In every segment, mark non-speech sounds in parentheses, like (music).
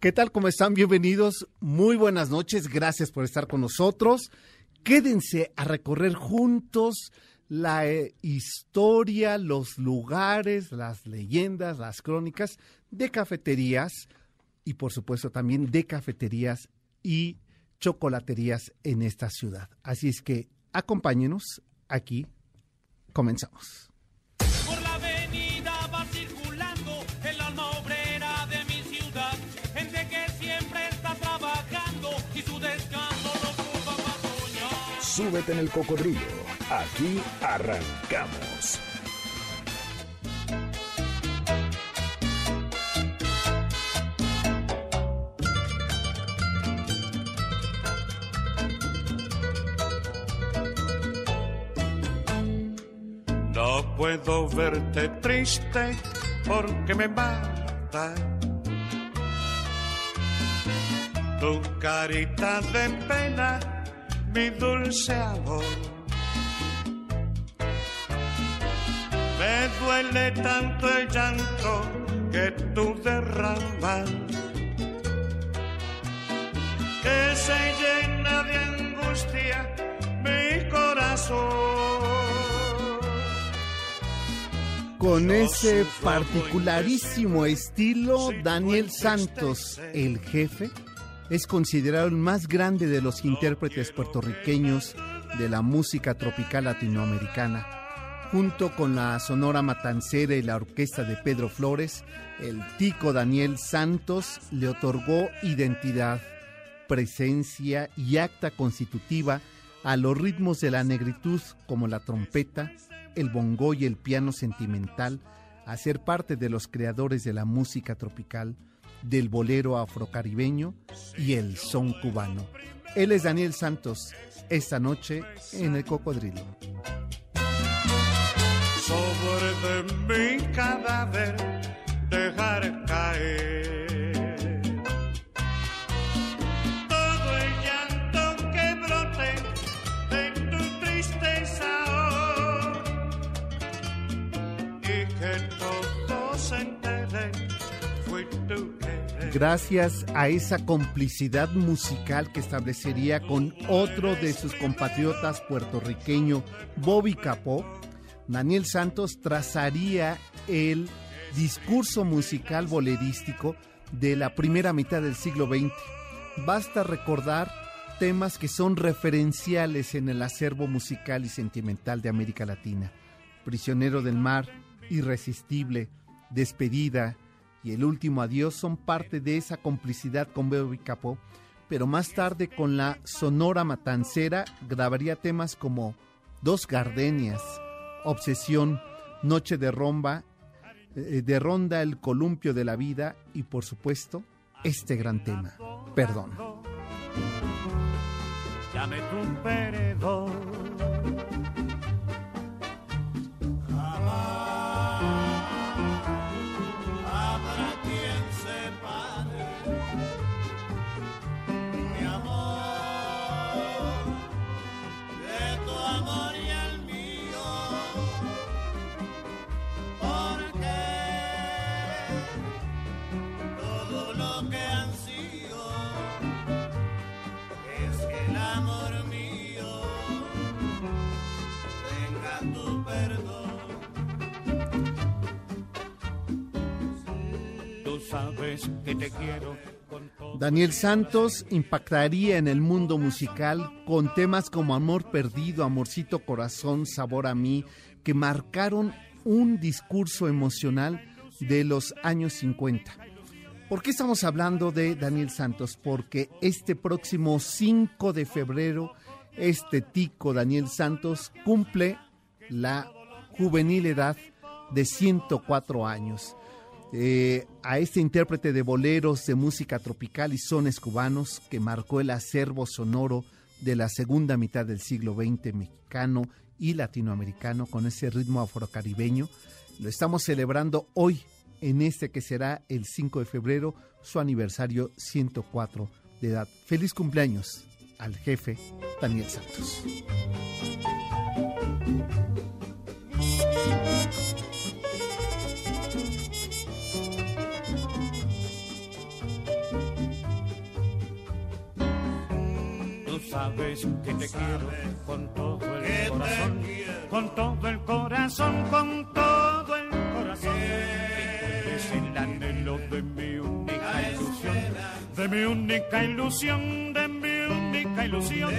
¿Qué tal? ¿Cómo están? Bienvenidos. Muy buenas noches. Gracias por estar con nosotros. Quédense a recorrer juntos la eh, historia, los lugares, las leyendas, las crónicas de cafeterías y por supuesto también de cafeterías y chocolaterías en esta ciudad. Así es que acompáñenos aquí. Comenzamos. Súbete en el cocodrilo. Aquí arrancamos. No puedo verte triste porque me mata. Tu carita de pena, mi dulce amor. Me duele tanto el llanto que tú derramas. Que se llena de angustia mi corazón. Con ese particularísimo estilo, Daniel Santos, el jefe, es considerado el más grande de los intérpretes puertorriqueños de la música tropical latinoamericana. Junto con la Sonora Matancera y la orquesta de Pedro Flores, el tico Daniel Santos le otorgó identidad, presencia y acta constitutiva a los ritmos de la negritud como la trompeta, el bongo y el piano sentimental, a ser parte de los creadores de la música tropical, del bolero afrocaribeño y el son cubano. Él es Daniel Santos, esta noche en el Cocodrilo. sobre mi cadáver dejar caer Gracias a esa complicidad musical que establecería con otro de sus compatriotas puertorriqueño, Bobby Capó, Daniel Santos trazaría el discurso musical bolerístico de la primera mitad del siglo XX. Basta recordar temas que son referenciales en el acervo musical y sentimental de América Latina. Prisionero del mar, Irresistible, Despedida y El último adiós son parte de esa complicidad con Bobby Capó, pero más tarde con la Sonora Matancera grabaría temas como Dos Gardenias, Obsesión, Noche de Romba, eh, de Ronda el Columpio de la Vida y por supuesto este gran tema, Perdón. Sabes que te quiero con todo. Daniel Santos impactaría en el mundo musical con temas como Amor Perdido, Amorcito Corazón, Sabor a mí, que marcaron un discurso emocional de los años 50. ¿Por qué estamos hablando de Daniel Santos? Porque este próximo 5 de febrero, este tico Daniel Santos cumple la juvenil edad de 104 años. Eh, a este intérprete de boleros de música tropical y sones cubanos que marcó el acervo sonoro de la segunda mitad del siglo XX mexicano y latinoamericano con ese ritmo afrocaribeño. Lo estamos celebrando hoy en este que será el 5 de febrero, su aniversario 104 de edad. Feliz cumpleaños al jefe Daniel Santos. Sabes que te quiero con todo el corazón, con todo el corazón, con todo el corazón. Es el anhelo de mi única ilusión, de mi única ilusión, de mi única ilusión.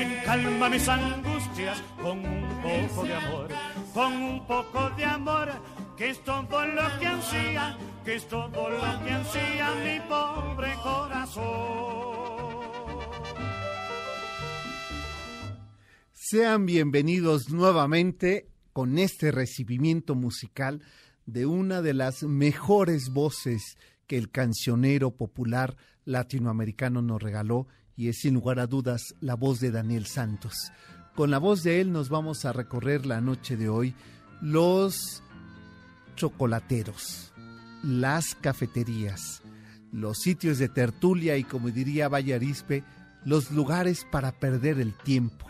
En calma mis angustias con un poco de amor, con un poco de amor, que es todo lo que ansía, que es todo lo que ansía mi pobre corazón. Sean bienvenidos nuevamente con este recibimiento musical de una de las mejores voces que el cancionero popular latinoamericano nos regaló y es sin lugar a dudas la voz de Daniel Santos. Con la voz de él nos vamos a recorrer la noche de hoy los chocolateros, las cafeterías, los sitios de tertulia y como diría Vallarispe, los lugares para perder el tiempo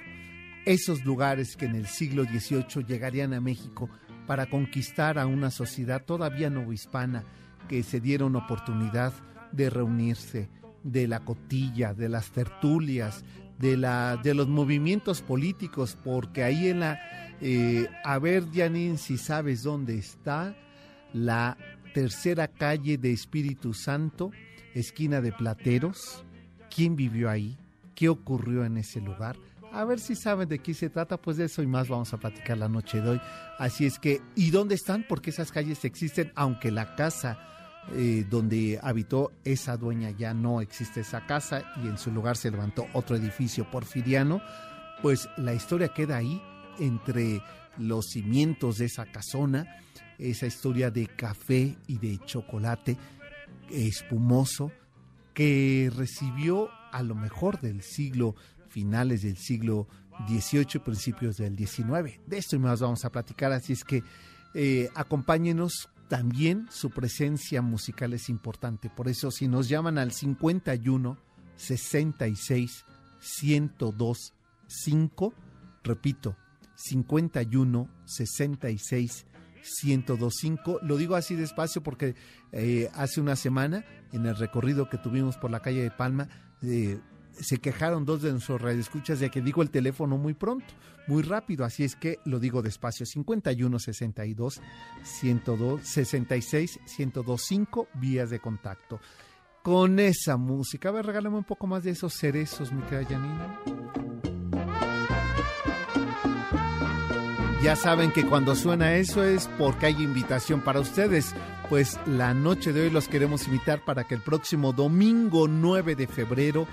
esos lugares que en el siglo XVIII llegarían a México para conquistar a una sociedad todavía novohispana que se dieron oportunidad de reunirse, de la cotilla, de las tertulias, de, la, de los movimientos políticos, porque ahí en la... Eh, a ver, Janine, si sabes dónde está la tercera calle de Espíritu Santo, esquina de Plateros. ¿Quién vivió ahí? ¿Qué ocurrió en ese lugar? A ver si saben de qué se trata, pues de eso y más vamos a platicar la noche de hoy. Así es que, ¿y dónde están? Porque esas calles existen, aunque la casa eh, donde habitó esa dueña ya no existe esa casa y en su lugar se levantó otro edificio porfiriano, pues la historia queda ahí entre los cimientos de esa casona, esa historia de café y de chocolate espumoso que recibió a lo mejor del siglo finales del siglo XVIII, principios del XIX. De esto y más vamos a platicar, así es que eh, acompáñenos. También su presencia musical es importante. Por eso, si nos llaman al 51 66 102 5, repito, 51 66 1025. Lo digo así despacio porque eh, hace una semana, en el recorrido que tuvimos por la calle de Palma, eh, se quejaron dos de nuestros radioescuchas de que digo el teléfono muy pronto, muy rápido, así es que lo digo despacio, 51 62 102 66 1025 vías de contacto. Con esa música, a ver, regálame un poco más de esos cerezos, mi querida Janina. Ya saben que cuando suena eso es porque hay invitación para ustedes. Pues la noche de hoy los queremos invitar para que el próximo domingo 9 de febrero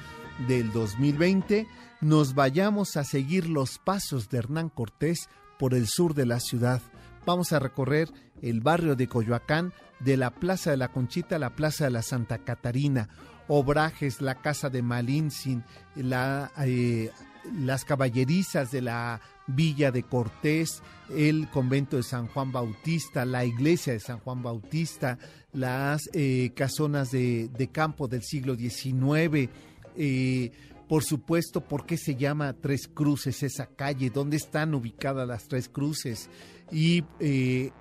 del 2020 nos vayamos a seguir los pasos de Hernán Cortés por el sur de la ciudad. Vamos a recorrer el barrio de Coyoacán, de la Plaza de la Conchita a la Plaza de la Santa Catarina, Obrajes, la Casa de Malintzin, la, eh, las caballerizas de la Villa de Cortés, el convento de San Juan Bautista, la iglesia de San Juan Bautista, las eh, casonas de, de campo del siglo XIX, eh, por supuesto, ¿por qué se llama Tres Cruces esa calle? ¿Dónde están ubicadas las Tres Cruces? ¿Y eh,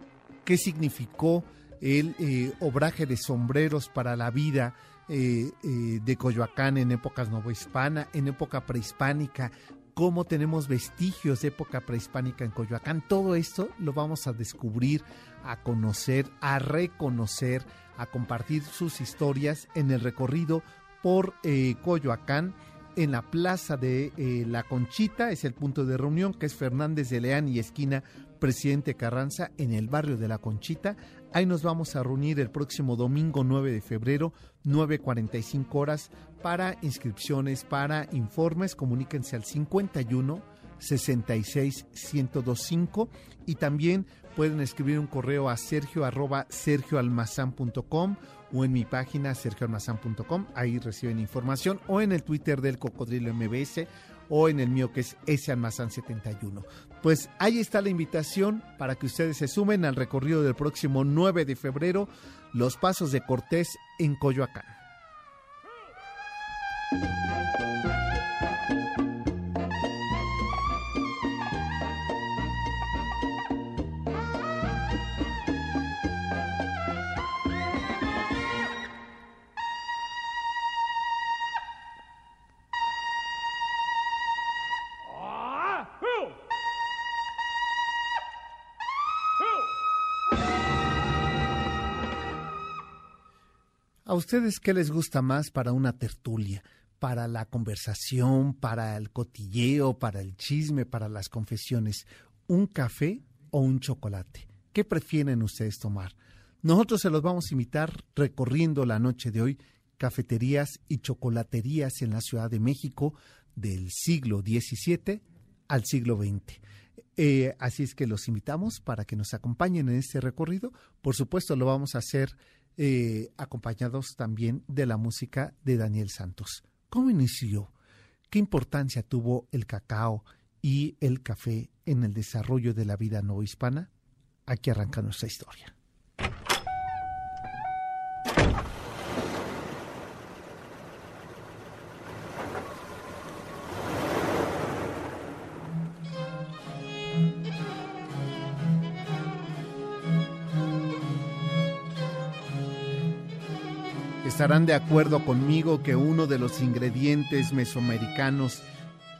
qué significó el eh, obraje de sombreros para la vida de Coyoacán en épocas novohispana, en época prehispánica? ¿Cómo tenemos vestigios de época prehispánica en Coyoacán? Todo esto lo vamos a descubrir, a conocer, a reconocer, a compartir sus historias en el recorrido por eh, Coyoacán, en la plaza de eh, La Conchita, es el punto de reunión, que es Fernández de Leán y esquina Presidente Carranza, en el barrio de La Conchita. Ahí nos vamos a reunir el próximo domingo 9 de febrero, 9.45 horas, para inscripciones, para informes. Comuníquense al 51 66 y también pueden escribir un correo a sergio arroba sergioalmazán.com o en mi página sergioalmazán.com, ahí reciben información, o en el Twitter del Cocodrilo MBS o en el mío que es salmazán71. Pues ahí está la invitación para que ustedes se sumen al recorrido del próximo 9 de febrero, Los Pasos de Cortés en Coyoacán. ¿A ustedes qué les gusta más para una tertulia? Para la conversación, para el cotilleo, para el chisme, para las confesiones. ¿Un café o un chocolate? ¿Qué prefieren ustedes tomar? Nosotros se los vamos a invitar recorriendo la noche de hoy cafeterías y chocolaterías en la Ciudad de México del siglo XVII al siglo XX. Eh, así es que los invitamos para que nos acompañen en este recorrido. Por supuesto, lo vamos a hacer eh, acompañados también de la música de Daniel Santos. ¿Cómo inició? ¿Qué importancia tuvo el cacao y el café en el desarrollo de la vida no hispana? Aquí arranca nuestra historia. Estarán de acuerdo conmigo que uno de los ingredientes mesoamericanos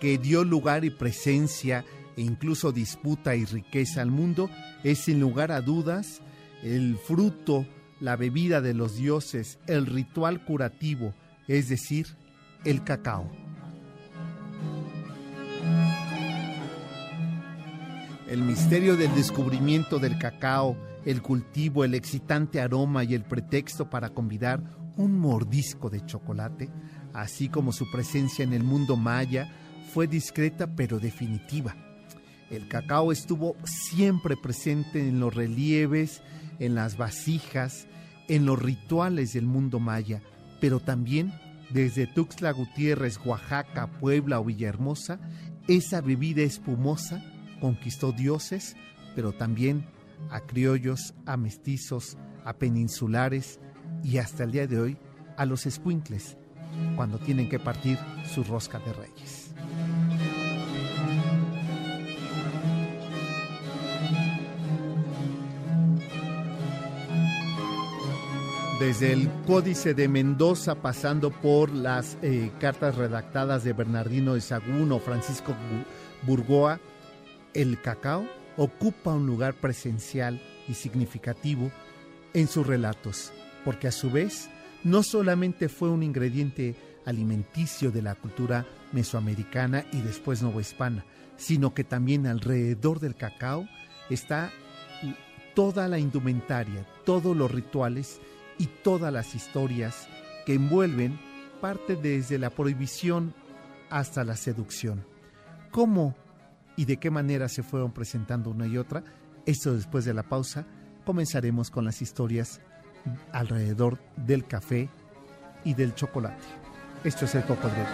que dio lugar y presencia e incluso disputa y riqueza al mundo es sin lugar a dudas el fruto, la bebida de los dioses, el ritual curativo, es decir, el cacao. El misterio del descubrimiento del cacao, el cultivo, el excitante aroma y el pretexto para convidar un mordisco de chocolate, así como su presencia en el mundo maya, fue discreta pero definitiva. El cacao estuvo siempre presente en los relieves, en las vasijas, en los rituales del mundo maya, pero también desde Tuxtla Gutiérrez, Oaxaca, Puebla o Villahermosa, esa bebida espumosa conquistó dioses, pero también a criollos, a mestizos, a peninsulares, y hasta el día de hoy a los escuincles cuando tienen que partir su rosca de reyes. Desde el Códice de Mendoza, pasando por las eh, cartas redactadas de Bernardino de Sagún o Francisco Burgoa, el cacao ocupa un lugar presencial y significativo en sus relatos porque a su vez no solamente fue un ingrediente alimenticio de la cultura mesoamericana y después novohispana, sino que también alrededor del cacao está toda la indumentaria, todos los rituales y todas las historias que envuelven parte desde la prohibición hasta la seducción. ¿Cómo y de qué manera se fueron presentando una y otra? Esto después de la pausa. Comenzaremos con las historias alrededor del café y del chocolate. Esto es el cocodrilo.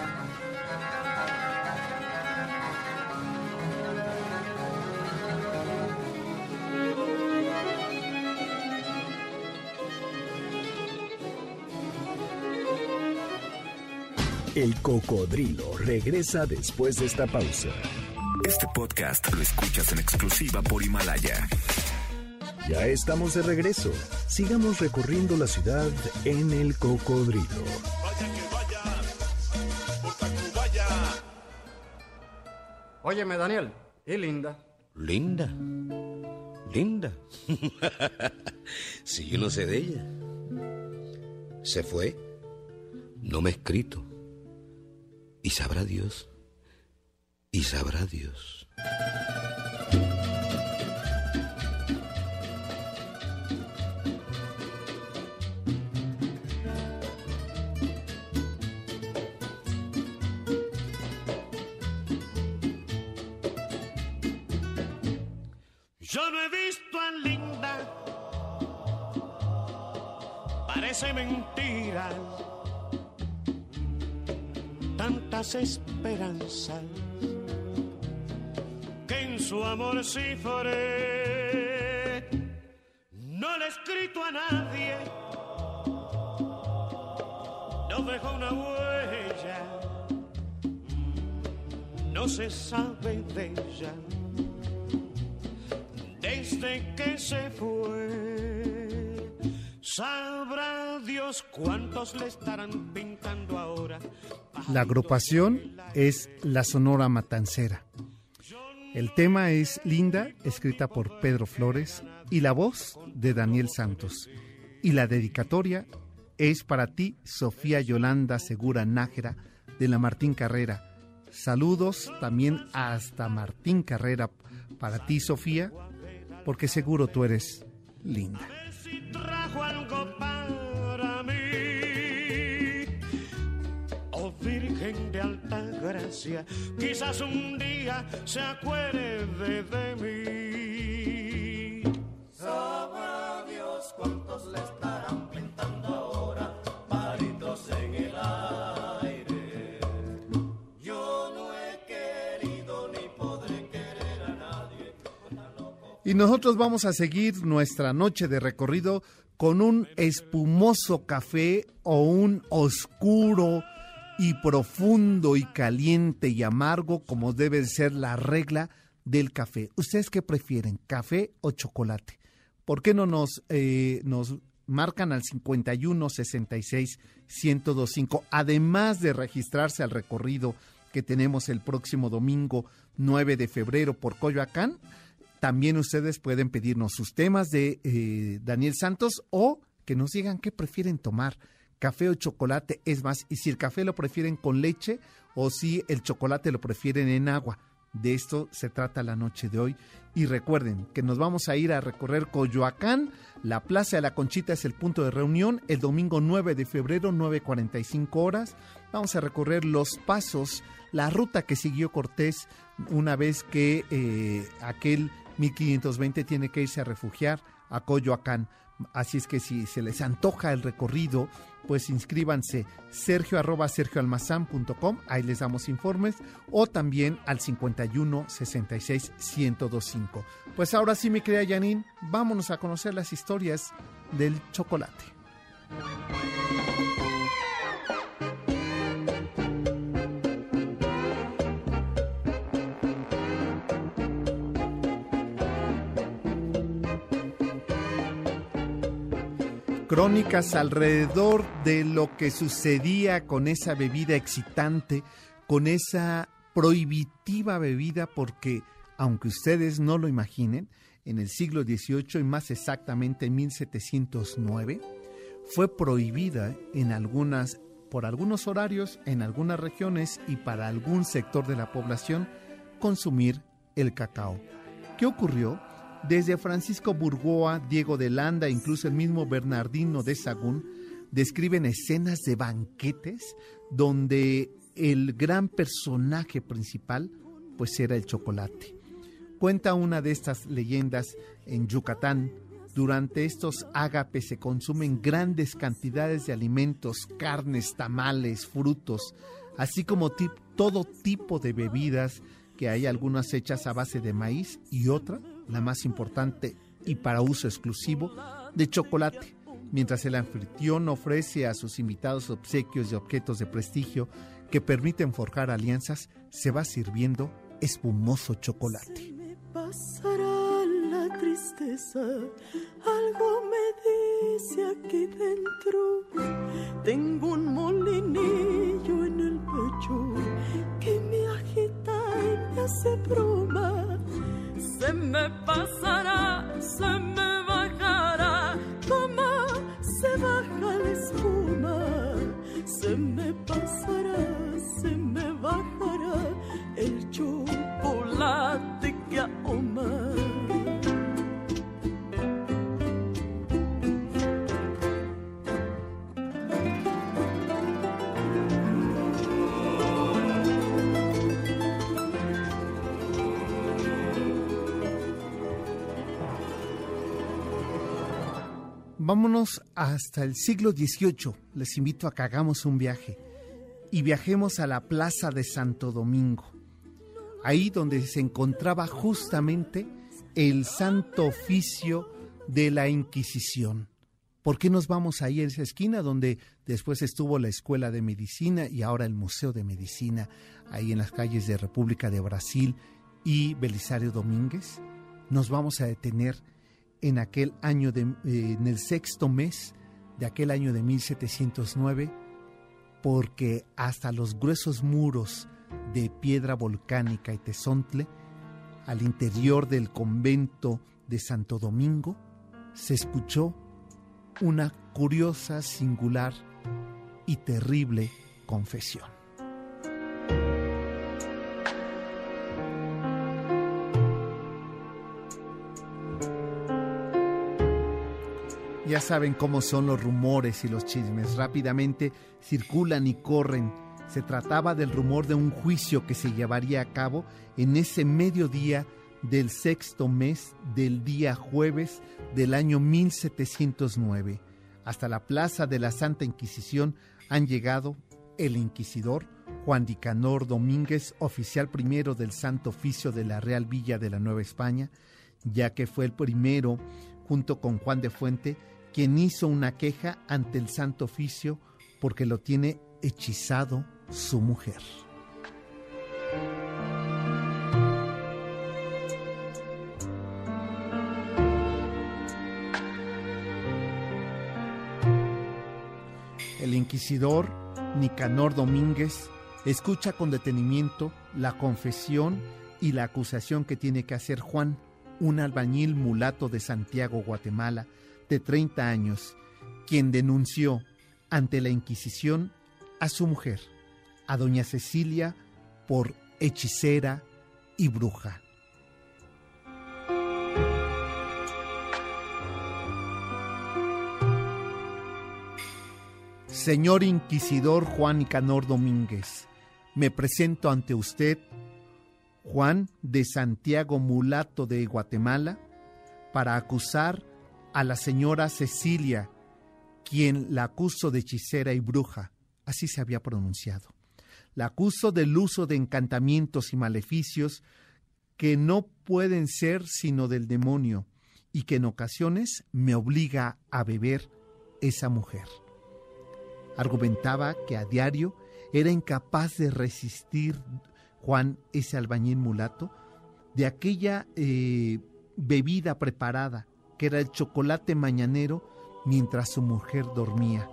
El cocodrilo regresa después de esta pausa. Este podcast lo escuchas en exclusiva por Himalaya. Ya estamos de regreso. Sigamos recorriendo la ciudad en el cocodrilo. Vaya que vaya, Óyeme, Daniel, y Linda. Linda. Linda. (laughs) si yo no sé de ella. Se fue. No me ha escrito. Y sabrá Dios. Y sabrá Dios. Tantas esperanzas que en su amor cifré. No le he escrito a nadie, no dejó una huella, no se sabe de ella desde que se fue. Sabrá Dios cuántos le estarán pintando ahora. La agrupación es La Sonora Matancera. El tema es Linda, escrita por Pedro Flores, y la voz de Daniel Santos. Y la dedicatoria es para ti, Sofía Yolanda Segura Nájera, de la Martín Carrera. Saludos también hasta Martín Carrera para ti, Sofía, porque seguro tú eres linda. Trajo algo para mí, oh Virgen de alta gracia, quizás un día se acuerde de mí. Sabrá Dios cuántos le estarán pintando ahora palitos en el aire. Yo no he querido ni podré querer a nadie. Y nosotros vamos a seguir nuestra noche de recorrido con un espumoso café o un oscuro y profundo y caliente y amargo como debe ser la regla del café. ¿Ustedes qué prefieren, café o chocolate? ¿Por qué no nos, eh, nos marcan al 51 66 1025? Además de registrarse al recorrido que tenemos el próximo domingo 9 de febrero por Coyoacán, también ustedes pueden pedirnos sus temas de eh, Daniel Santos o que nos digan qué prefieren tomar, café o chocolate. Es más, y si el café lo prefieren con leche o si el chocolate lo prefieren en agua. De esto se trata la noche de hoy. Y recuerden que nos vamos a ir a recorrer Coyoacán. La Plaza de la Conchita es el punto de reunión. El domingo 9 de febrero, 9.45 horas. Vamos a recorrer los pasos, la ruta que siguió Cortés una vez que eh, aquel 1520 tiene que irse a refugiar a Coyoacán. Así es que si se les antoja el recorrido, pues inscríbanse sergio arroba sergioalmazán.com, ahí les damos informes, o también al 51 66 1025. Pues ahora sí, mi querida Janine, vámonos a conocer las historias del chocolate. Crónicas alrededor de lo que sucedía con esa bebida excitante, con esa prohibitiva bebida, porque aunque ustedes no lo imaginen, en el siglo XVIII y más exactamente en 1709, fue prohibida en algunas, por algunos horarios, en algunas regiones y para algún sector de la población consumir el cacao. ¿Qué ocurrió? Desde Francisco Burgoa, Diego de Landa, incluso el mismo Bernardino de Sagún, describen escenas de banquetes donde el gran personaje principal pues era el chocolate. Cuenta una de estas leyendas en Yucatán, durante estos ágapes se consumen grandes cantidades de alimentos, carnes, tamales, frutos, así como todo tipo de bebidas, que hay algunas hechas a base de maíz y otras la más importante y para uso exclusivo, de chocolate, mientras el anfitrión ofrece a sus invitados obsequios de objetos de prestigio que permiten forjar alianzas, se va sirviendo espumoso chocolate. me pasará la tristeza, algo me dice aquí dentro. Tengo un molinillo en el pecho que me agita y me hace broma se me pasará, se me bajará, como se baja la espuma, se me pasará, se me bajará Vámonos hasta el siglo XVIII. Les invito a que hagamos un viaje y viajemos a la Plaza de Santo Domingo, ahí donde se encontraba justamente el santo oficio de la Inquisición. ¿Por qué nos vamos ahí a esa esquina donde después estuvo la Escuela de Medicina y ahora el Museo de Medicina, ahí en las calles de República de Brasil y Belisario Domínguez? Nos vamos a detener en aquel año de, eh, en el sexto mes de aquel año de 1709, porque hasta los gruesos muros de piedra volcánica y tesontle, al interior del convento de Santo Domingo, se escuchó una curiosa, singular y terrible confesión. Ya saben cómo son los rumores y los chismes. Rápidamente circulan y corren. Se trataba del rumor de un juicio que se llevaría a cabo en ese mediodía del sexto mes del día jueves del año 1709. Hasta la plaza de la Santa Inquisición han llegado el inquisidor Juan Dicanor Domínguez, oficial primero del Santo Oficio de la Real Villa de la Nueva España, ya que fue el primero, junto con Juan de Fuente, quien hizo una queja ante el Santo Oficio porque lo tiene hechizado su mujer. El inquisidor Nicanor Domínguez escucha con detenimiento la confesión y la acusación que tiene que hacer Juan, un albañil mulato de Santiago, Guatemala, de 30 años, quien denunció ante la Inquisición a su mujer, a doña Cecilia, por hechicera y bruja. Señor Inquisidor Juan Nicanor Domínguez, me presento ante usted, Juan de Santiago Mulato de Guatemala, para acusar a la señora Cecilia, quien la acusó de hechicera y bruja, así se había pronunciado. La acusó del uso de encantamientos y maleficios que no pueden ser sino del demonio y que en ocasiones me obliga a beber esa mujer. Argumentaba que a diario era incapaz de resistir Juan, ese albañil mulato, de aquella eh, bebida preparada, que era el chocolate mañanero, mientras su mujer dormía.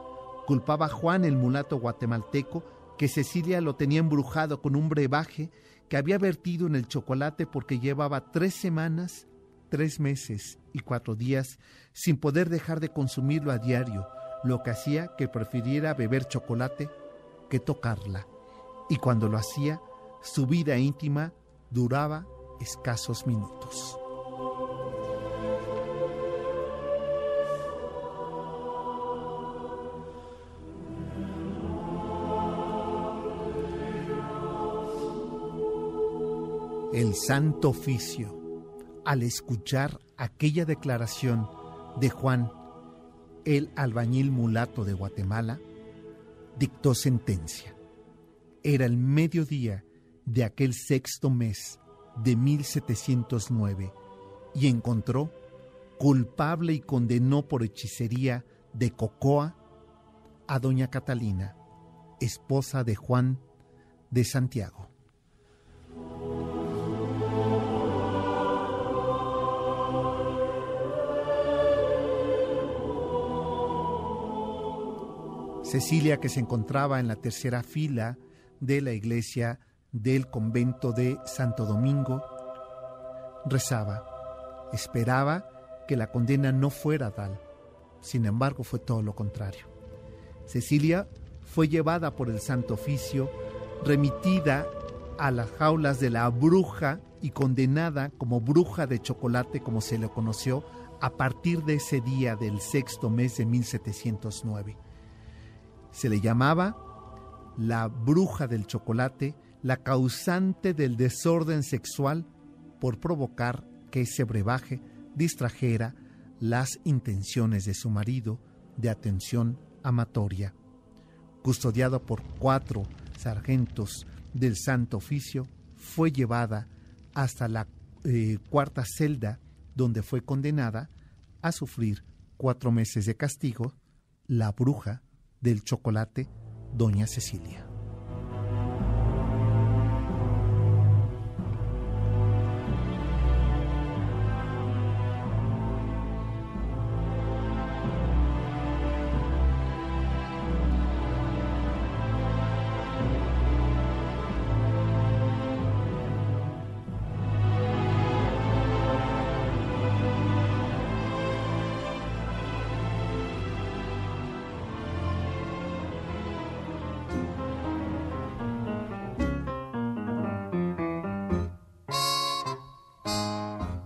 Culpaba a Juan, el mulato guatemalteco, que Cecilia lo tenía embrujado con un brebaje que había vertido en el chocolate porque llevaba tres semanas, tres meses y cuatro días sin poder dejar de consumirlo a diario, lo que hacía que prefiriera beber chocolate que tocarla. Y cuando lo hacía, su vida íntima duraba escasos minutos. El Santo Oficio, al escuchar aquella declaración de Juan, el albañil mulato de Guatemala, dictó sentencia. Era el mediodía de aquel sexto mes de 1709 y encontró culpable y condenó por hechicería de Cocoa a doña Catalina, esposa de Juan de Santiago. Cecilia, que se encontraba en la tercera fila de la iglesia del convento de Santo Domingo, rezaba, esperaba que la condena no fuera tal. Sin embargo, fue todo lo contrario. Cecilia fue llevada por el Santo Oficio, remitida a las jaulas de la bruja y condenada como bruja de chocolate, como se le conoció, a partir de ese día del sexto mes de 1709. Se le llamaba la bruja del chocolate, la causante del desorden sexual por provocar que ese brebaje distrajera las intenciones de su marido de atención amatoria. Custodiado por cuatro sargentos del Santo Oficio, fue llevada hasta la eh, cuarta celda donde fue condenada a sufrir cuatro meses de castigo la bruja del chocolate, doña Cecilia.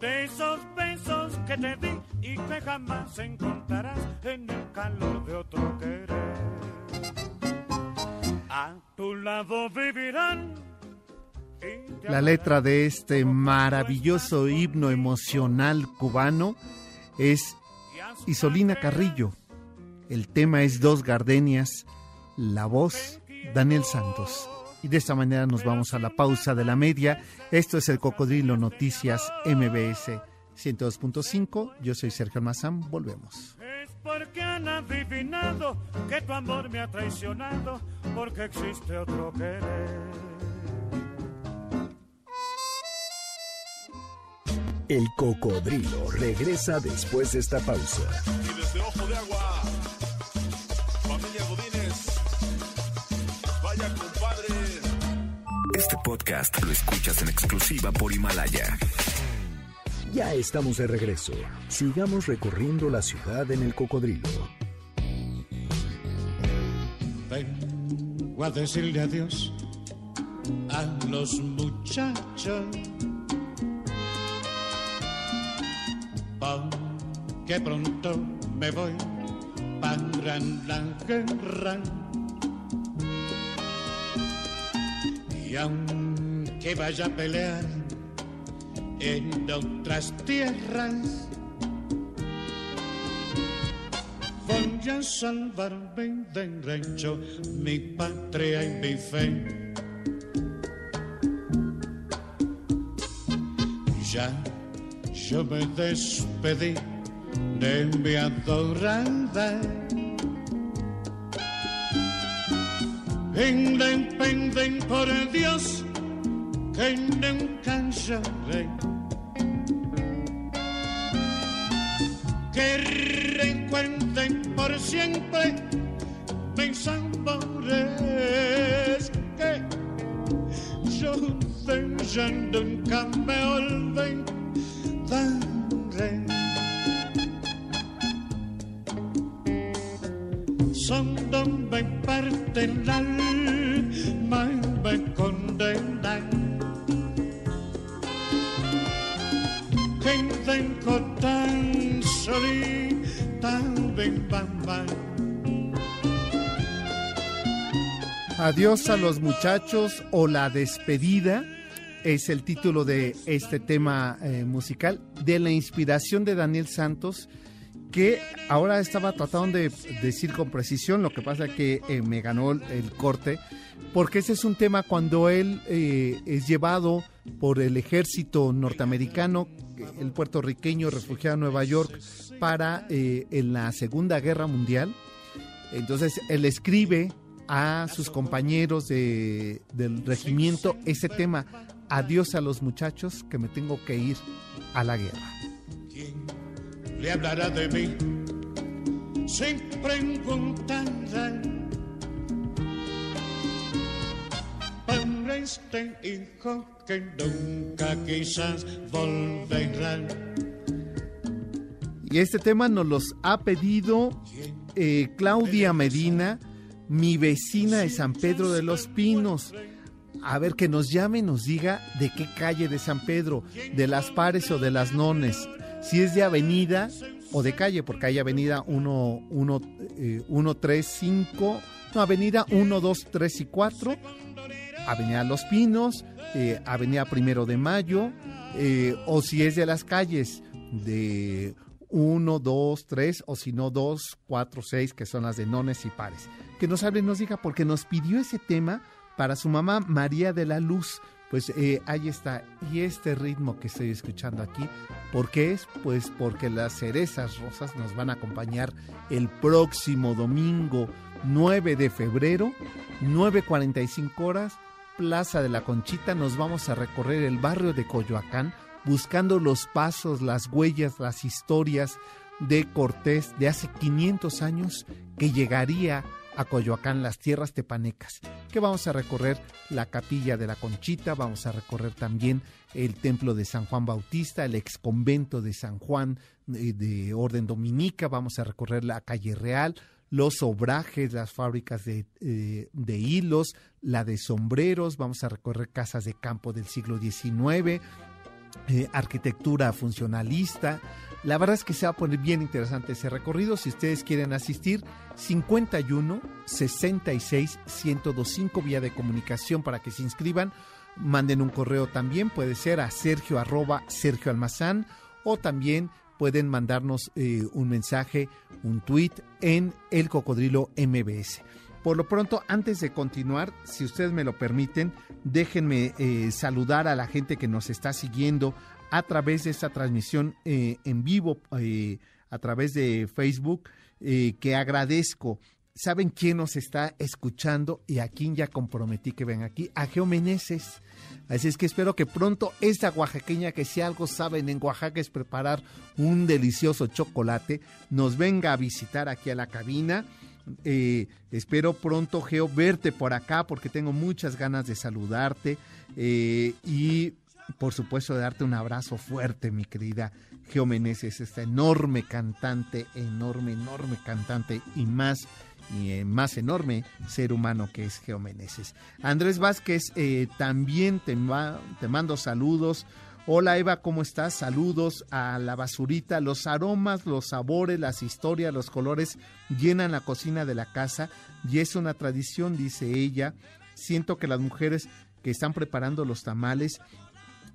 de esos besos que te di y que jamás encontrarás en el calor de otro querer. A tu lado vivirán. La letra de este maravilloso himno emocional cubano es Isolina Carrillo. El tema es Dos Gardenias, la voz Daniel Santos. Y de esta manera nos vamos a la pausa de la media. Esto es el Cocodrilo Noticias MBS 102.5. Yo soy Sergio Mazán. Volvemos. Es porque han adivinado que tu amor me ha traicionado, porque existe otro querer. El cocodrilo regresa después de esta pausa. Y desde Ojo de Agua, Este podcast lo escuchas en exclusiva por Himalaya. Ya estamos de regreso. Sigamos recorriendo la ciudad en el cocodrilo. Vengo a decirle adiós a los muchachos. Que pronto me voy para la guerra. Y aunque vaya a pelear en otras tierras, voy a salvarme del rancho, mi patria y mi fe. Ya yo me despedí de mi adorada. Independen por Dios que nunca lloré. Que recuerden por siempre mis amores que yo ya nunca me olvidaré. Adiós a los muchachos o la despedida es el título de este tema eh, musical. De la inspiración de Daniel Santos que ahora estaba tratando de decir con precisión, lo que pasa que eh, me ganó el, corte, porque ese es un tema cuando él eh, es llevado por el ejército norteamericano, el puertorriqueño refugiado en Nueva York, para eh, en la Segunda Guerra Mundial. Entonces él escribe a sus compañeros de- del regimiento ese tema, adiós a los muchachos que me tengo que ir a la guerra. Le hablará de mí sin preguntar para este hijo que nunca quizás volverá Y este tema nos los ha pedido eh, Claudia Medina, mi vecina de San Pedro de los Pinos. A ver, que nos llame y nos diga de qué calle de San Pedro, de las Pares o de las Nones. Si es de avenida o de calle, porque hay avenida 1, 1, eh, 1 3, 5, no, avenida 1, 2, 3 y 4, avenida Los Pinos, eh, avenida Primero de Mayo, eh, o si es de las calles de 1, 2, 3, o si no 2, 4, 6, que son las de nones y pares. Que nos hable nos diga, porque nos pidió ese tema para su mamá María de la Luz. Pues eh, ahí está. Y este ritmo que estoy escuchando aquí, ¿por qué es? Pues porque las cerezas rosas nos van a acompañar el próximo domingo 9 de febrero, 9.45 horas, Plaza de la Conchita. Nos vamos a recorrer el barrio de Coyoacán buscando los pasos, las huellas, las historias de Cortés de hace 500 años que llegaría a Coyoacán, las tierras tepanecas, que vamos a recorrer la capilla de la Conchita, vamos a recorrer también el templo de San Juan Bautista, el ex convento de San Juan eh, de Orden Dominica, vamos a recorrer la calle Real, los obrajes, las fábricas de, eh, de, hilos, la de sombreros, vamos a recorrer casas de campo del siglo XIX, eh, arquitectura funcionalista. La verdad es que se va a poner bien interesante ese recorrido. Si ustedes quieren asistir, 51 66 1025 vía de comunicación para que se inscriban. Manden un correo también, puede ser a sergio arroba Sergio Almazán o también pueden mandarnos eh, un mensaje, un tweet en el cocodrilo MBS. Por lo pronto, antes de continuar, si ustedes me lo permiten, déjenme eh, saludar a la gente que nos está siguiendo a través de esta transmisión eh, en vivo, eh, a través de Facebook, eh, que agradezco. ¿Saben quién nos está escuchando y a quién ya comprometí que ven aquí? A Geomeneses. Así es que espero que pronto esta oaxaqueña que si algo saben en Oaxaca es preparar un delicioso chocolate, nos venga a visitar aquí a la cabina. Espero pronto, Geo, verte por acá porque tengo muchas ganas de saludarte y por supuesto de darte un abrazo fuerte, mi querida Geo Meneses, esta enorme cantante, enorme, enorme cantante y más y eh, más enorme ser humano que es Geo Meneses. Andrés Vázquez, eh, también te, te mando saludos. Hola Eva, ¿cómo estás? Saludos a la basurita. Los aromas, los sabores, las historias, los colores llenan la cocina de la casa y es una tradición, dice ella. Siento que las mujeres que están preparando los tamales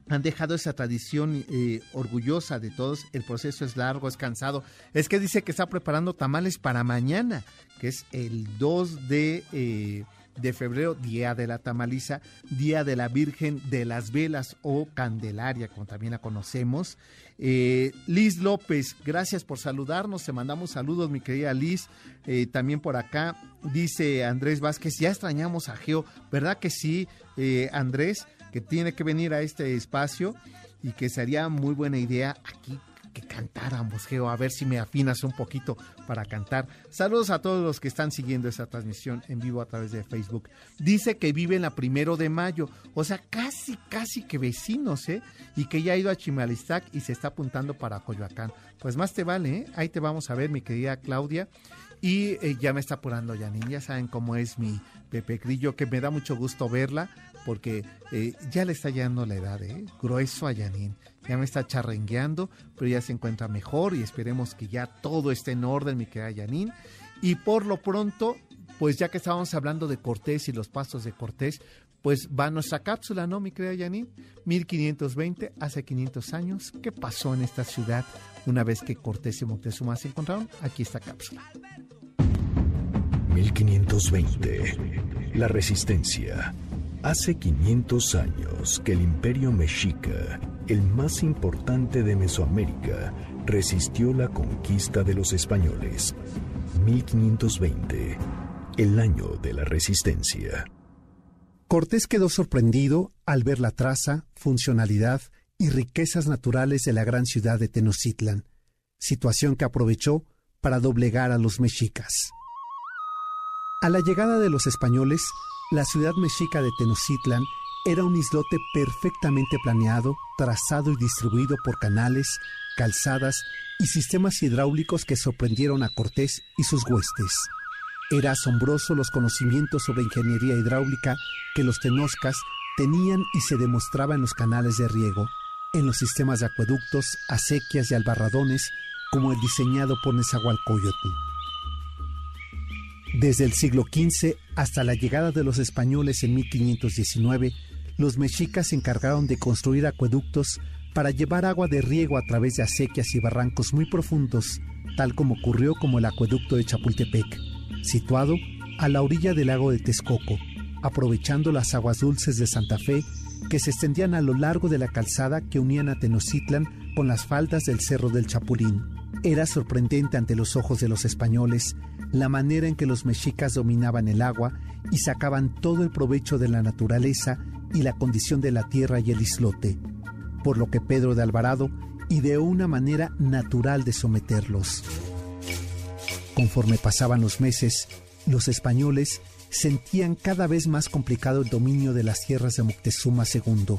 han dejado esa tradición eh, orgullosa de todos. El proceso es largo, es cansado. Es que dice que está preparando tamales para mañana, que es el 2 de, eh, de febrero, Día de la Tamaliza, Día de la Virgen de las Velas o Candelaria, como también la conocemos. Eh, Liz López, gracias por saludarnos. Te mandamos saludos, mi querida Liz. Eh, también por acá dice Andrés Vázquez, ya extrañamos a Geo, ¿verdad que sí, eh, Andrés? Que tiene que venir a este espacio y que sería muy buena idea aquí que cantáramos, Geo, a ver si me afinas un poquito para cantar. Saludos a todos los que están siguiendo esta transmisión en vivo a través de Facebook. Dice que vive en la primero de mayo, o sea, casi, casi que vecinos, ¿eh? Y que ya ha ido a Chimalistac y se está apuntando para Coyoacán. Pues más te vale, ¿eh? Ahí te vamos a ver, mi querida Claudia. Y eh, ya me está apurando Janine, ya saben cómo es mi Pepe Grillo, que me da mucho gusto verla, porque eh, ya le está llegando la edad, ¿eh? grueso a Janine. Ya me está charrengueando, pero ya se encuentra mejor y esperemos que ya todo esté en orden, mi querida Janine. Y por lo pronto, pues ya que estábamos hablando de Cortés y los pasos de Cortés, pues va nuestra cápsula, ¿no, mi querida Janine? 1520, hace 500 años, ¿qué pasó en esta ciudad una vez que Cortés y Moctezuma se encontraron? Aquí está cápsula. 1520. La resistencia. Hace 500 años que el imperio mexica, el más importante de Mesoamérica, resistió la conquista de los españoles. 1520. El año de la resistencia. Cortés quedó sorprendido al ver la traza, funcionalidad y riquezas naturales de la gran ciudad de Tenochtitlan, situación que aprovechó para doblegar a los mexicas. A la llegada de los españoles, la ciudad mexica de Tenochtitlan era un islote perfectamente planeado, trazado y distribuido por canales, calzadas y sistemas hidráulicos que sorprendieron a Cortés y sus huestes. Era asombroso los conocimientos sobre ingeniería hidráulica que los tenoscas tenían y se demostraba en los canales de riego, en los sistemas de acueductos, acequias y albarradones, como el diseñado por Nezahualcóyotl. Desde el siglo XV hasta la llegada de los españoles en 1519, los mexicas se encargaron de construir acueductos para llevar agua de riego a través de acequias y barrancos muy profundos, tal como ocurrió como el acueducto de Chapultepec, situado a la orilla del lago de Texcoco, aprovechando las aguas dulces de Santa Fe que se extendían a lo largo de la calzada que unían a Tenochtitlan con las faldas del Cerro del Chapulín. Era sorprendente ante los ojos de los españoles la manera en que los mexicas dominaban el agua y sacaban todo el provecho de la naturaleza y la condición de la tierra y el islote, por lo que Pedro de Alvarado ideó una manera natural de someterlos. Conforme pasaban los meses, los españoles sentían cada vez más complicado el dominio de las tierras de Moctezuma II.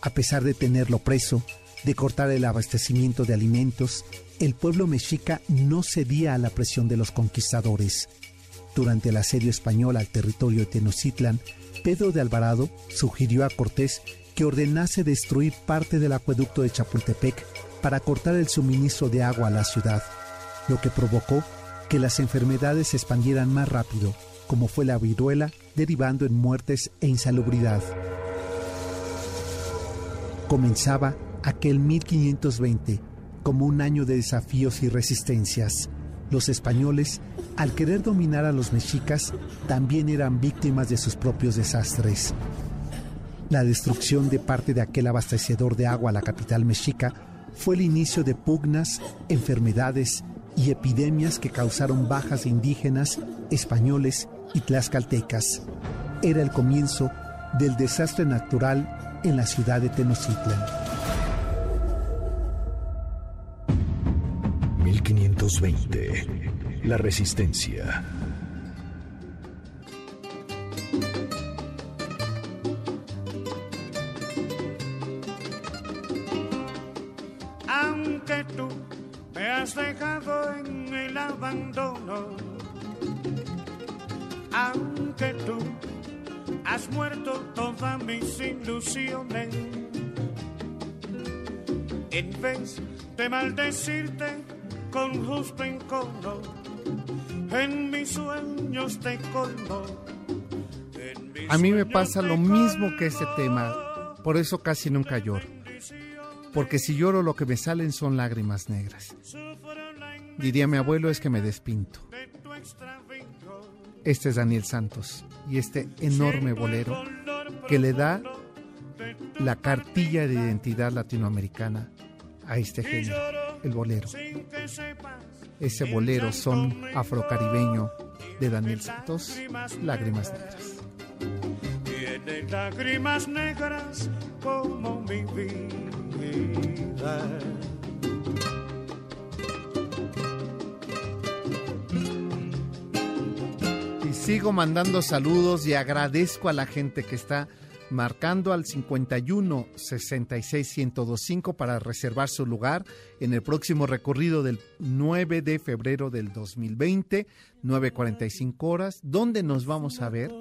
A pesar de tenerlo preso, de cortar el abastecimiento de alimentos, el pueblo mexica no cedía a la presión de los conquistadores. Durante el asedio español al territorio de Tenochtitlan, Pedro de Alvarado sugirió a Cortés que ordenase destruir parte del acueducto de Chapultepec para cortar el suministro de agua a la ciudad, lo que provocó que las enfermedades se expandieran más rápido, como fue la viruela, derivando en muertes e insalubridad. Comenzaba aquel 1520 como un año de desafíos y resistencias. Los españoles, al querer dominar a los mexicas, también eran víctimas de sus propios desastres. La destrucción de parte de aquel abastecedor de agua a la capital mexica fue el inicio de pugnas, enfermedades y epidemias que causaron bajas de indígenas, españoles y tlaxcaltecas. Era el comienzo del desastre natural en la ciudad de Tenochtitlan. 1520. La resistencia. Aunque tú me has dejado en el abandono, aunque tú has muerto todas mis ilusiones, en vez de maldecirte con justo encono, en mis sueños te colmo. A mí me pasa lo mismo que ese tema, por eso casi nunca lloro. Porque si lloro lo que me salen son lágrimas negras. Diría mi abuelo es que me despinto. Este es Daniel Santos y este enorme bolero que le da la cartilla de identidad latinoamericana a este género, el bolero. Ese bolero son afrocaribeño de Daniel Santos, Lágrimas Negras. Tiene lágrimas negras como mi vida. Y sigo mandando saludos y agradezco a la gente que está marcando al 51 66 1025 para reservar su lugar en el próximo recorrido del 9 de febrero del 2020, 9.45 horas. ¿Dónde nos vamos a ver?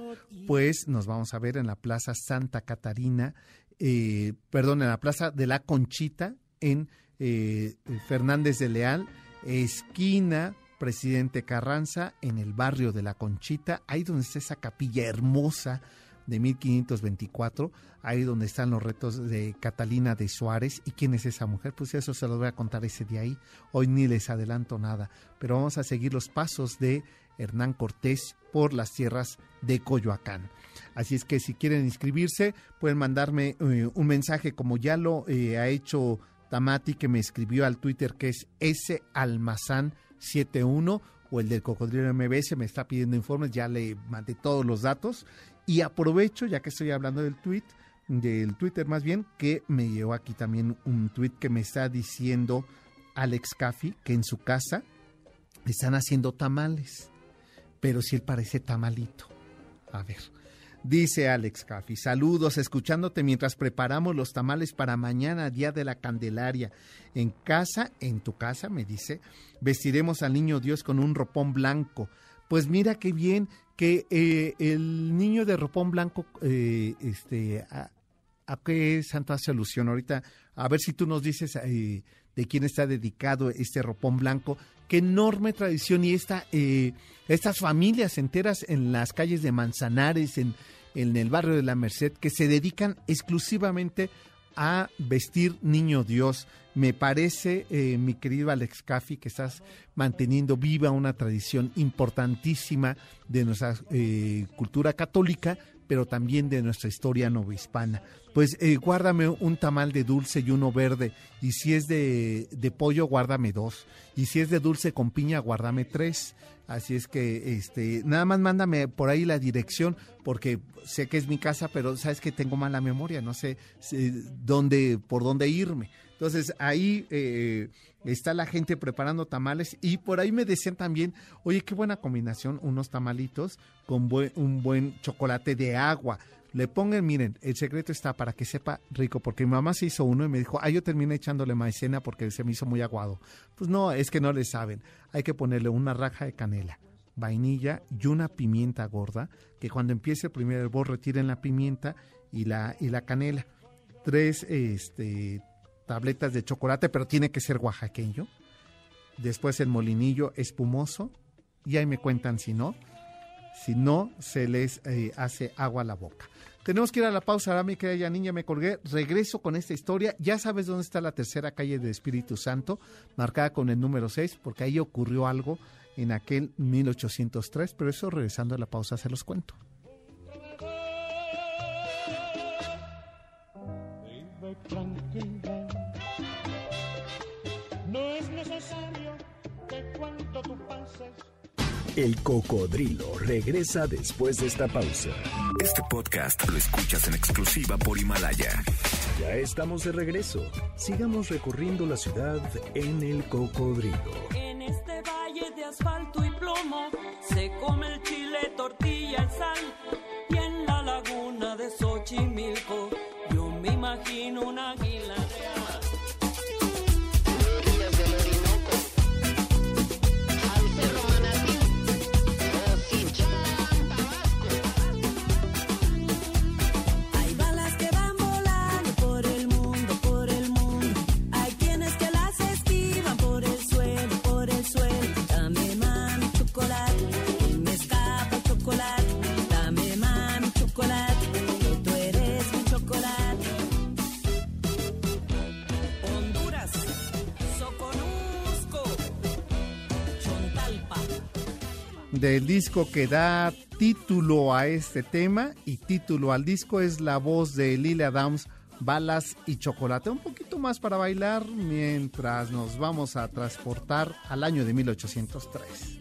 Pues nos vamos a ver en la Plaza Santa Catarina, eh, perdón, en la Plaza de la Conchita, en eh, Fernández de Leal, esquina Presidente Carranza, en el barrio de la Conchita, ahí donde está esa capilla hermosa de 1524, ahí donde están los retos de Catalina de Suárez. ¿Y quién es esa mujer? Pues eso se lo voy a contar ese día ahí. Hoy ni les adelanto nada, pero vamos a seguir los pasos de Hernán Cortés por las tierras de Coyoacán. Así es que si quieren inscribirse, pueden mandarme eh, un mensaje como ya lo eh, ha hecho Tamati, que me escribió al Twitter, que es salmazán71 o el del Cocodrilo MBS, me está pidiendo informes, ya le mandé todos los datos y aprovecho, ya que estoy hablando del tweet, del Twitter más bien, que me llevó aquí también un tweet que me está diciendo Alex Caffi que en su casa están haciendo tamales, pero si él parece tamalito. A ver, Dice Alex Caffi, saludos, escuchándote mientras preparamos los tamales para mañana, Día de la Candelaria. En casa, en tu casa, me dice, vestiremos al niño Dios con un ropón blanco. Pues mira qué bien que eh, el niño de ropón blanco, eh, este, a, qué santo hace alusión ahorita? A ver si tú nos dices eh, de quién está dedicado este ropón blanco. Qué enorme tradición y esta, eh, estas familias enteras en las calles de Manzanares, en, en el barrio de la Merced, que se dedican exclusivamente a vestir niño Dios. Me parece, eh, mi querido Alex Caffi, que estás manteniendo viva una tradición importantísima de nuestra eh, cultura católica, pero también de nuestra historia novohispana. Pues eh, guárdame un tamal de dulce y uno verde, y si es de, de pollo, guárdame dos, y si es de dulce con piña, guárdame tres. Así es que, este, nada más mándame por ahí la dirección, porque sé que es mi casa, pero sabes que tengo mala memoria, no sé, sé dónde, por dónde irme. Entonces ahí eh, está la gente preparando tamales y por ahí me decían también, oye, qué buena combinación, unos tamalitos con un buen chocolate de agua. Le pongan, miren, el secreto está para que sepa rico, porque mi mamá se hizo uno y me dijo, ah, yo terminé echándole maicena porque se me hizo muy aguado. Pues no, es que no le saben. Hay que ponerle una raja de canela, vainilla y una pimienta gorda, que cuando empiece el primer hervor retiren la pimienta y la, y la canela. Tres este, tabletas de chocolate, pero tiene que ser oaxaqueño. Después el molinillo espumoso. Y ahí me cuentan si no. Si no, se les eh, hace agua a la boca. Tenemos que ir a la pausa, ahora mi querida niña, me colgué. Regreso con esta historia. Ya sabes dónde está la tercera calle de Espíritu Santo, marcada con el número 6, porque ahí ocurrió algo en aquel 1803, pero eso regresando a la pausa se los cuento. El cocodrilo regresa después de esta pausa. Este podcast lo escuchas en exclusiva por Himalaya. Ya estamos de regreso. Sigamos recorriendo la ciudad en el cocodrilo. En este valle de asfalto y plomo se come el chile, tortilla y sal. Y en la laguna de Xochimilco yo me imagino un del disco que da título a este tema y título al disco es la voz de Lily Adams, Balas y Chocolate. Un poquito más para bailar mientras nos vamos a transportar al año de 1803.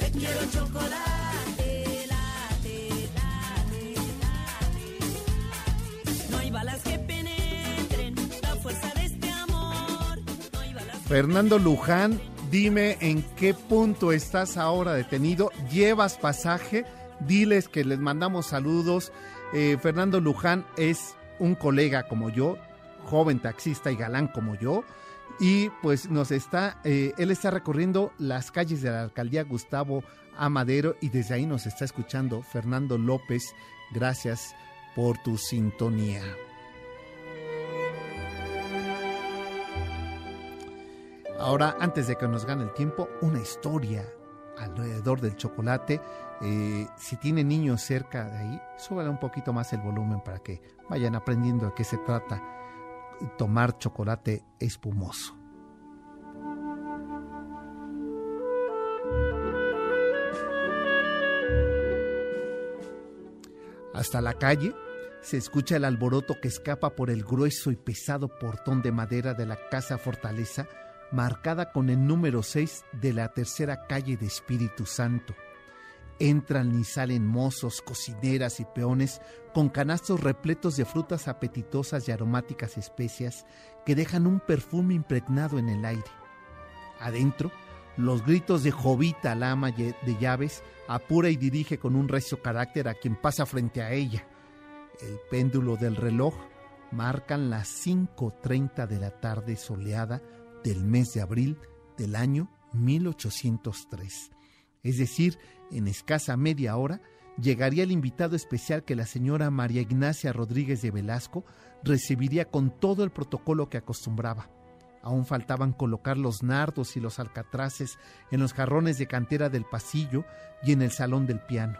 Te quiero chocolate, late, late, late. No hay balas que penetren la fuerza de este amor. No hay balas que Fernando Luján, dime en qué punto estás ahora detenido. ¿Llevas pasaje? Diles que les mandamos saludos. Eh, Fernando Luján es un colega como yo, joven taxista y galán como yo. Y pues nos está, eh, él está recorriendo las calles de la alcaldía Gustavo Amadero y desde ahí nos está escuchando Fernando López. Gracias por tu sintonía. Ahora, antes de que nos gane el tiempo, una historia alrededor del chocolate. Eh, si tiene niños cerca de ahí, súbale un poquito más el volumen para que vayan aprendiendo de qué se trata tomar chocolate espumoso. Hasta la calle se escucha el alboroto que escapa por el grueso y pesado portón de madera de la casa fortaleza, marcada con el número 6 de la tercera calle de Espíritu Santo. Entran y salen mozos, cocineras y peones con canastos repletos de frutas apetitosas y aromáticas especias que dejan un perfume impregnado en el aire. Adentro, Los gritos de Jovita, la ama de llaves, apura y dirige con un recio carácter a quien pasa frente a ella. El péndulo del reloj marcan las 5.30 de la tarde soleada del mes de abril del año 1803. Es decir, en escasa media hora llegaría el invitado especial que la señora María Ignacia Rodríguez de Velasco recibiría con todo el protocolo que acostumbraba. Aún faltaban colocar los nardos y los alcatraces en los jarrones de cantera del pasillo y en el salón del piano.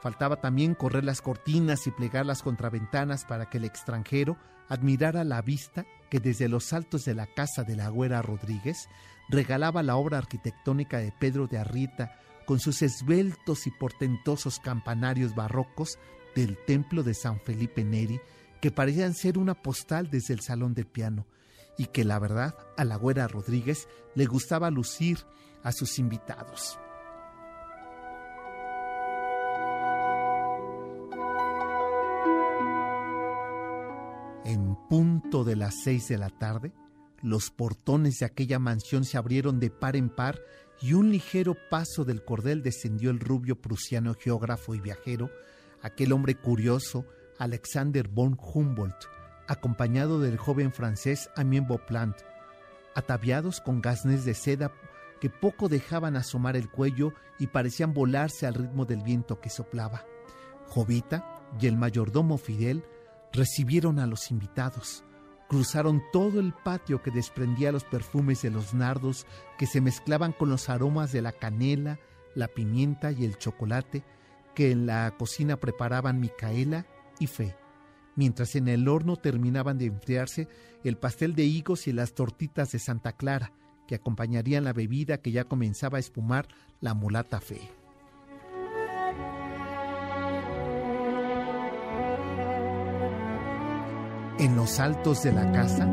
Faltaba también correr las cortinas y plegar las contraventanas para que el extranjero admirara la vista que desde los altos de la casa de la Güera Rodríguez regalaba la obra arquitectónica de Pedro de Arrieta con sus esbeltos y portentosos campanarios barrocos del templo de San Felipe Neri, que parecían ser una postal desde el salón del piano, y que la verdad a la Güera Rodríguez le gustaba lucir a sus invitados. Punto de las seis de la tarde, los portones de aquella mansión se abrieron de par en par y un ligero paso del cordel descendió el rubio prusiano geógrafo y viajero, aquel hombre curioso, Alexander von Humboldt, acompañado del joven francés Amien Beauplant, ataviados con gasnés de seda que poco dejaban asomar el cuello y parecían volarse al ritmo del viento que soplaba. Jovita y el mayordomo Fidel recibieron a los invitados. Cruzaron todo el patio que desprendía los perfumes de los nardos que se mezclaban con los aromas de la canela, la pimienta y el chocolate que en la cocina preparaban Micaela y Fe, mientras en el horno terminaban de enfriarse el pastel de higos y las tortitas de Santa Clara que acompañarían la bebida que ya comenzaba a espumar la mulata Fe. En los altos de la casa,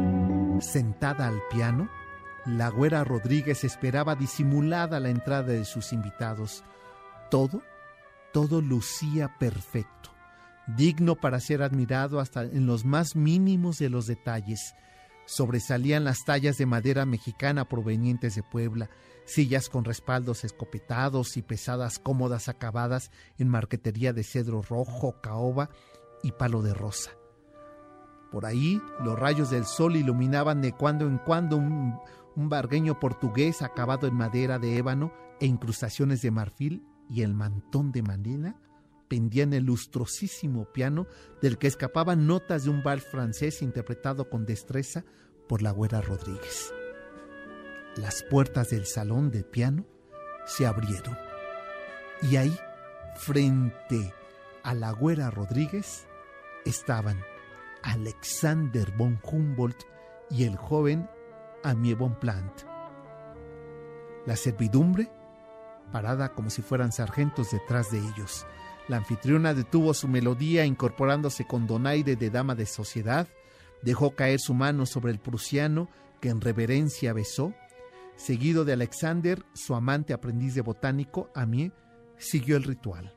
sentada al piano, la güera Rodríguez esperaba disimulada la entrada de sus invitados. Todo, todo lucía perfecto, digno para ser admirado hasta en los más mínimos de los detalles. Sobresalían las tallas de madera mexicana provenientes de Puebla, sillas con respaldos escopetados y pesadas cómodas acabadas en marquetería de cedro rojo, caoba y palo de rosa. Por ahí los rayos del sol iluminaban de cuando en cuando un, un bargueño portugués acabado en madera de ébano e incrustaciones de marfil y el mantón de manila pendía en el lustrosísimo piano del que escapaban notas de un vals francés interpretado con destreza por la güera Rodríguez. Las puertas del salón del piano se abrieron y ahí, frente a la güera Rodríguez, estaban Alexander von Humboldt y el joven Amie von Plant. La servidumbre, parada como si fueran sargentos detrás de ellos. La anfitriona detuvo su melodía incorporándose con donaire de dama de sociedad, dejó caer su mano sobre el prusiano que en reverencia besó, seguido de Alexander, su amante aprendiz de botánico, Amie, siguió el ritual.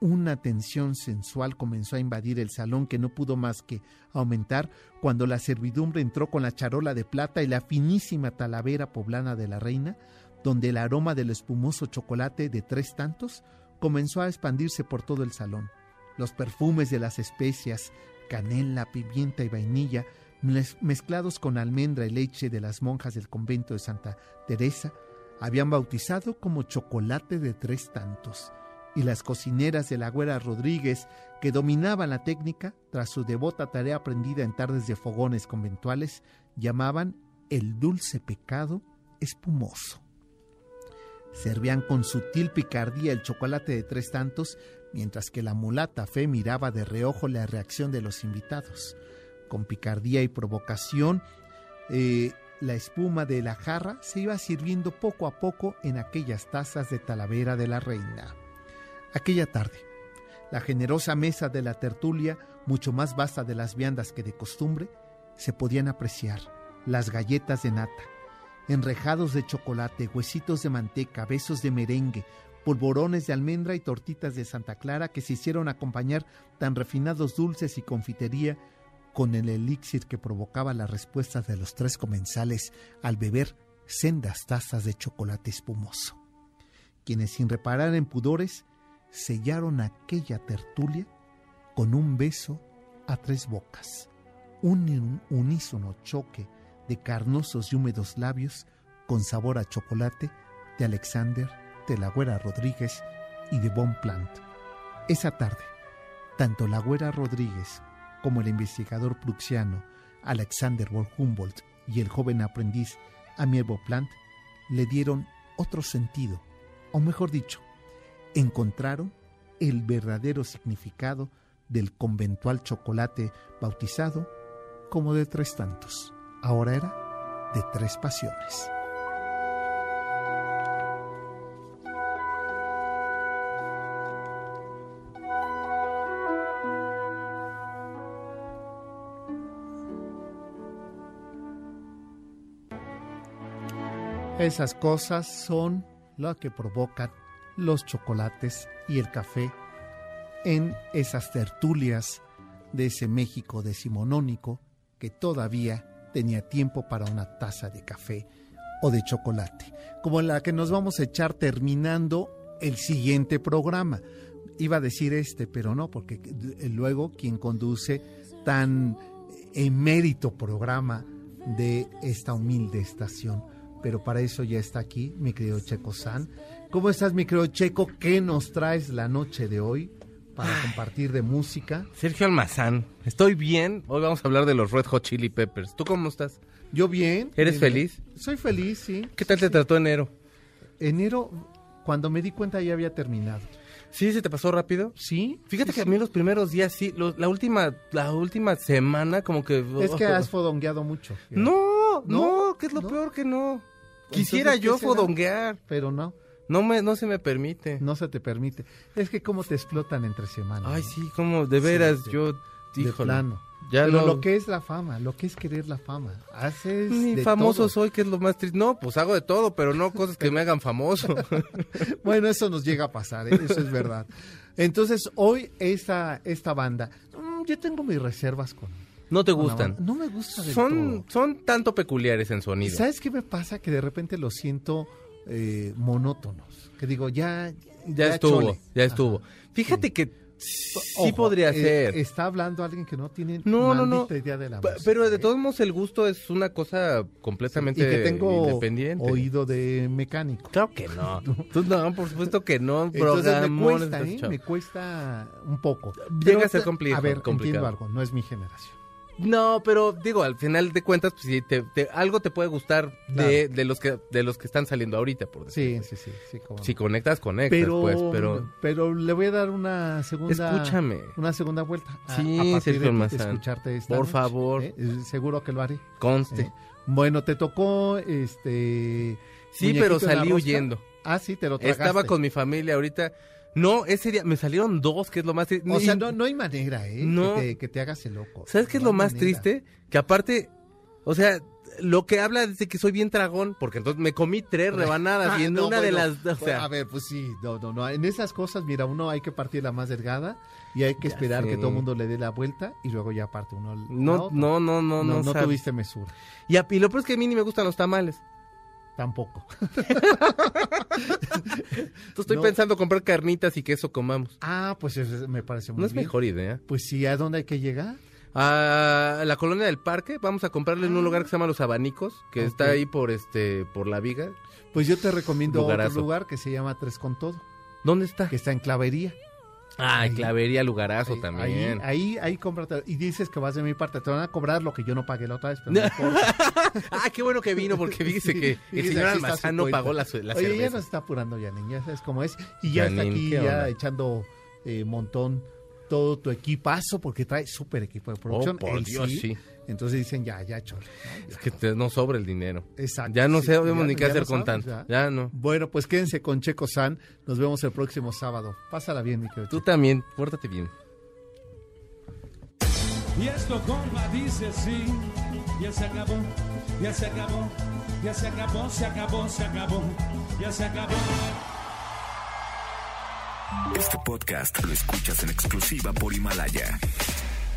Una tensión sensual comenzó a invadir el salón que no pudo más que aumentar cuando la servidumbre entró con la charola de plata y la finísima talavera poblana de la reina, donde el aroma del espumoso chocolate de tres tantos comenzó a expandirse por todo el salón. Los perfumes de las especias, canela, pimienta y vainilla, mez- mezclados con almendra y leche de las monjas del convento de Santa Teresa, habían bautizado como chocolate de tres tantos y las cocineras de la Güera Rodríguez, que dominaban la técnica tras su devota tarea aprendida en tardes de fogones conventuales, llamaban el dulce pecado espumoso. Servían con sutil picardía el chocolate de tres tantos, mientras que la mulata fe miraba de reojo la reacción de los invitados. Con picardía y provocación, eh, la espuma de la jarra se iba sirviendo poco a poco en aquellas tazas de talavera de la reina. Aquella tarde, la generosa mesa de la tertulia, mucho más vasta de las viandas que de costumbre, se podían apreciar las galletas de nata, enrejados de chocolate, huesitos de manteca, besos de merengue, polvorones de almendra y tortitas de Santa Clara que se hicieron acompañar tan refinados dulces y confitería con el elixir que provocaba las respuestas de los tres comensales al beber sendas tazas de chocolate espumoso. Quienes sin reparar en pudores sellaron aquella tertulia con un beso a tres bocas, un unísono choque de carnosos y húmedos labios con sabor a chocolate de Alexander, de la Güera Rodríguez y de Bon Plant. Esa tarde, tanto la Güera Rodríguez como el investigador pruxiano Alexander von Humboldt y el joven aprendiz Amiel Plant le dieron otro sentido, o mejor dicho, encontraron el verdadero significado del conventual chocolate bautizado como de tres tantos. Ahora era de tres pasiones. Esas cosas son lo que provocan los chocolates y el café en esas tertulias de ese México decimonónico que todavía tenía tiempo para una taza de café o de chocolate, como la que nos vamos a echar terminando el siguiente programa. Iba a decir este, pero no, porque luego quien conduce tan emérito programa de esta humilde estación pero para eso ya está aquí mi querido Checo San. ¿Cómo estás, mi querido Checo? ¿Qué nos traes la noche de hoy para compartir de música? Sergio Almazán, estoy bien. Hoy vamos a hablar de los Red Hot Chili Peppers. ¿Tú cómo estás? Yo bien. ¿Eres feliz? Soy feliz, sí. ¿Qué tal te trató enero? Enero, cuando me di cuenta ya había terminado. ¿Sí se te pasó rápido? Sí. Fíjate sí, que a mí los primeros días sí, los- la última la última semana como que Es que has fodongueado mucho. No, ¿No? no, que es lo ¿No? peor que no. Quisiera ¿qué yo fodonguear. Pero no, No me no se me permite. no se te permite. Es que cómo te explotan entre semanas. Ay, ¿no? sí, como de veras yo De híjole. plano. Ya Pero no lo que es la fama, lo que es querer la fama. Haces ni de famoso todo. soy, que es lo más triste. No, pues hago de todo, pero no cosas que me hagan famoso. (laughs) Bueno, eso nos llega a pasar, ¿eh? eso es verdad. Entonces, hoy esta, esta banda, mm, yo tengo mis reservas con... No te gustan. No me gusta del Son todo. son tanto peculiares en sonido. ¿Sabes qué me pasa? Que de repente los siento eh, monótonos. Que digo, ya... Ya, estuvo, chole. ya estuvo. Ajá. Fíjate que sí podría eh, ser. Está hablando alguien que no tiene No, no, no. idea de la música, Pero de ¿eh? todos modos el gusto es una cosa completamente y que tengo independiente. oído de mecánico. Claro que no. (laughs) Tú no, por supuesto que no. Entonces me cuesta, ¿eh? Me cuesta un poco. Llega Pero a ser te- compli- A ver, entiendo complicado. algo, no es mi generación. No, pero digo, al final de cuentas, pues sí, te, te- algo te puede gustar de, Claro. de los que de los que están saliendo ahorita, por decir. Sí, sí, sí. sí cómo no. Si conectas, conectas, pero, pues, pero... pero le voy a dar una segunda Escúchame. una segunda vuelta a, Sí, a Sergio de escucharte esta Por noche, favor. ¿eh? Eh, seguro que lo haré Conste. ¿eh? bueno te tocó este Sí, pero salí huyendo. ah sí te lo tragaste Estaba con mi familia ahorita. No, ese día me salieron dos, que es lo más triste. o sea no, no hay manera eh No. que, te, que te hagas el loco ¿Sabes qué es lo más manera. triste? Que aparte, o sea, lo que habla es de que soy bien tragón, porque entonces me comí tres rebanadas Ah, y en no, una de las... O sea, a ver, pues sí, no, no, no. En esas cosas, mira, uno hay que partir la más delgada y hay que esperar que todo el mundo le dé la vuelta y luego ya parte uno. no, no, no, no, no, no, tuviste mesura. Y, a- y lo peor es que a mí ni me gustan los tamales. Tampoco. (laughs) Entonces estoy No. pensando comprar carnitas y que eso comamos. Ah, pues eso me parece muy No es bien. mejor idea. Pues sí, ¿a dónde hay que llegar? A la colonia del parque, vamos a comprarle en un lugar que se llama Los Abanicos, que está ahí por este por la viga. Pues yo te recomiendo Lugarazo. otro lugar que se llama Tres con Todo, ¿Dónde está? que está en Clavería. Ahí. Clavería, Lugarazo Ahí- también. Ahí, ahí, ahí cómprate. Y dices que vas de mi parte, te van a cobrar lo que yo no pagué la otra vez, pero no (laughs) ah, qué bueno que vino, porque (laughs) Sí, que el señor Almazán no pagó la, la Oye, ya nos está apurando Yanin, ya sabes cómo es. Y ya está aquí, ¿qué ya onda? echando eh, montón todo tu equipazo, porque trae súper equipo de producción. Oh, por Dios, sí. Entonces dicen, ya, ya, chole. ¿no? Ya. Es que te- no sobra el dinero. Exacto. Ya no sí, sabemos ya- ni qué hacer con sabes, tanto. ya. Ya no. Bueno, pues quédense con Checo San. Nos vemos el próximo sábado. Pásala bien, mi querido Tú Checo. también, pórtate bien. Y esto, compa, dice así. Ya se acabó, ya se acabó, ya se acabó, se acabó, se acabó, ya se acabó. Este podcast lo escuchas en exclusiva por Himalaya.